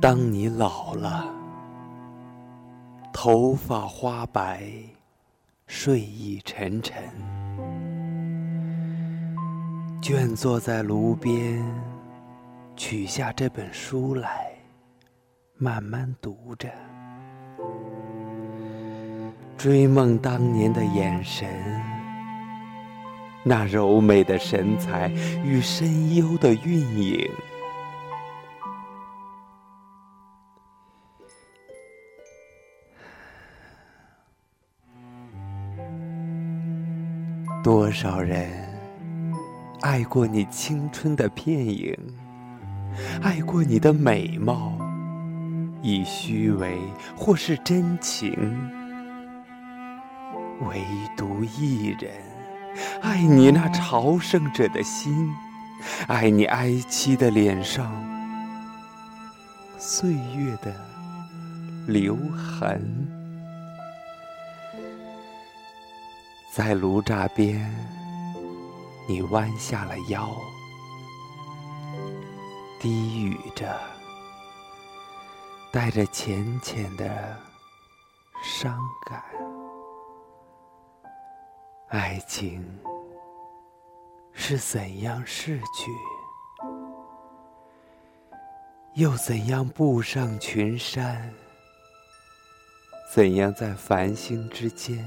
当你老了，头发花白，睡意沉沉，倦坐在炉边，取下这本书来，慢慢读着，追梦当年的眼神，那柔美的神采与深幽的韵影。多少人爱过你青春的片影，爱过你的美貌，以虚伪或是真情，唯独一人爱你那朝圣者的心，爱你哀戚的脸上岁月的留痕。在炉栅边，你弯下了腰，低语着，带着浅浅的伤感。爱情是怎样逝去，又怎样步上群山？怎样在繁星之间？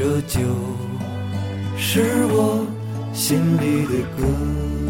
这就是我心里的歌。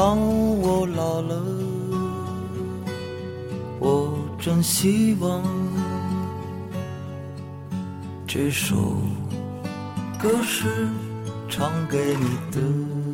当我老了，我真希望这首歌是唱给你的。